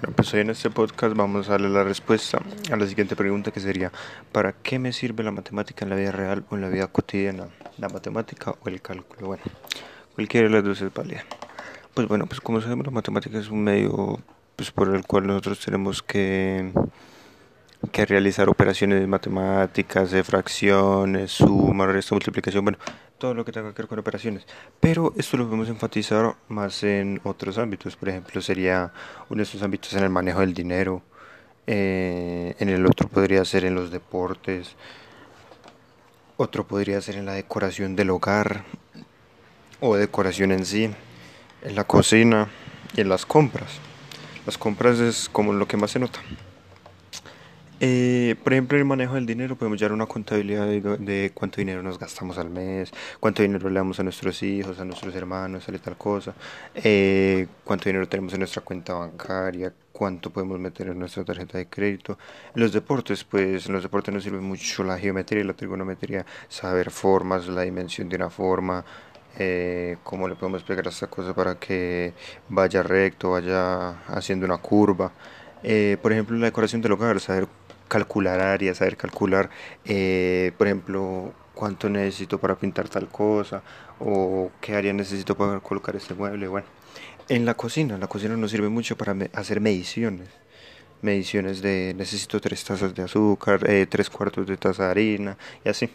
Pues hoy en este podcast vamos a darle la respuesta a la siguiente pregunta que sería ¿para qué me sirve la matemática en la vida real o en la vida cotidiana? ¿La matemática o el cálculo? Bueno, cualquiera de las dos es válida. Pues bueno, pues como sabemos la matemática es un medio pues, por el cual nosotros tenemos que, que realizar operaciones matemáticas, de fracciones, suma, resta, multiplicación, bueno, todo lo que tenga que ver con operaciones. Pero esto lo podemos enfatizar más en otros ámbitos. Por ejemplo, sería uno de estos ámbitos en el manejo del dinero. Eh, en el otro podría ser en los deportes. Otro podría ser en la decoración del hogar o decoración en sí. En la cocina y en las compras. Las compras es como lo que más se nota. Eh, por ejemplo, en el manejo del dinero podemos llevar una contabilidad de, cuánto dinero nos gastamos al mes, cuánto dinero le damos a nuestros hijos, a nuestros hermanos, a tal cosa, eh, cuánto dinero tenemos en nuestra cuenta bancaria, cuánto podemos meter en nuestra tarjeta de crédito. En los deportes, pues en los deportes nos sirve mucho la geometría y la trigonometría, saber formas, la dimensión de una forma, eh, cómo le podemos pegar a esta cosa para que vaya recto, vaya haciendo una curva. Eh, por ejemplo, la decoración del hogar, saber calcular áreas, saber calcular, eh, por ejemplo, cuánto necesito para pintar tal cosa o qué área necesito para colocar este mueble. Bueno, en la cocina, la cocina nos sirve mucho para hacer mediciones. Mediciones de necesito tres tazas de azúcar, eh, tres cuartos de taza de harina y así.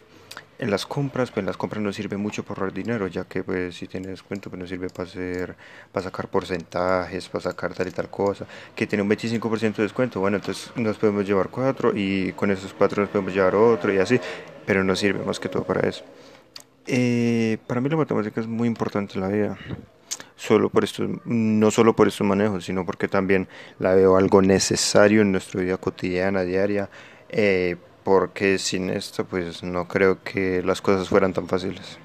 En las compras, pues en las compras nos sirve mucho por ahorrar dinero, ya que pues si tiene descuento, pues nos sirve para hacer, para sacar porcentajes, para sacar tal y tal cosa, que tiene un 25% de descuento, bueno, entonces nos podemos llevar cuatro y con esos cuatro nos podemos llevar otro y así, pero nos sirve más que todo para eso. Eh, para mí la matemática es muy importante en la vida, solo por esto, no solo por estos manejos, sino porque también la veo algo necesario en nuestra vida cotidiana, diaria, eh, porque sin esto pues no creo que las cosas fueran tan fáciles.